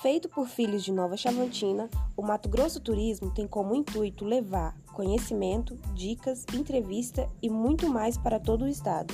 Feito por filhos de Nova Chavantina, o Mato Grosso Turismo tem como intuito levar conhecimento, dicas, entrevista e muito mais para todo o estado.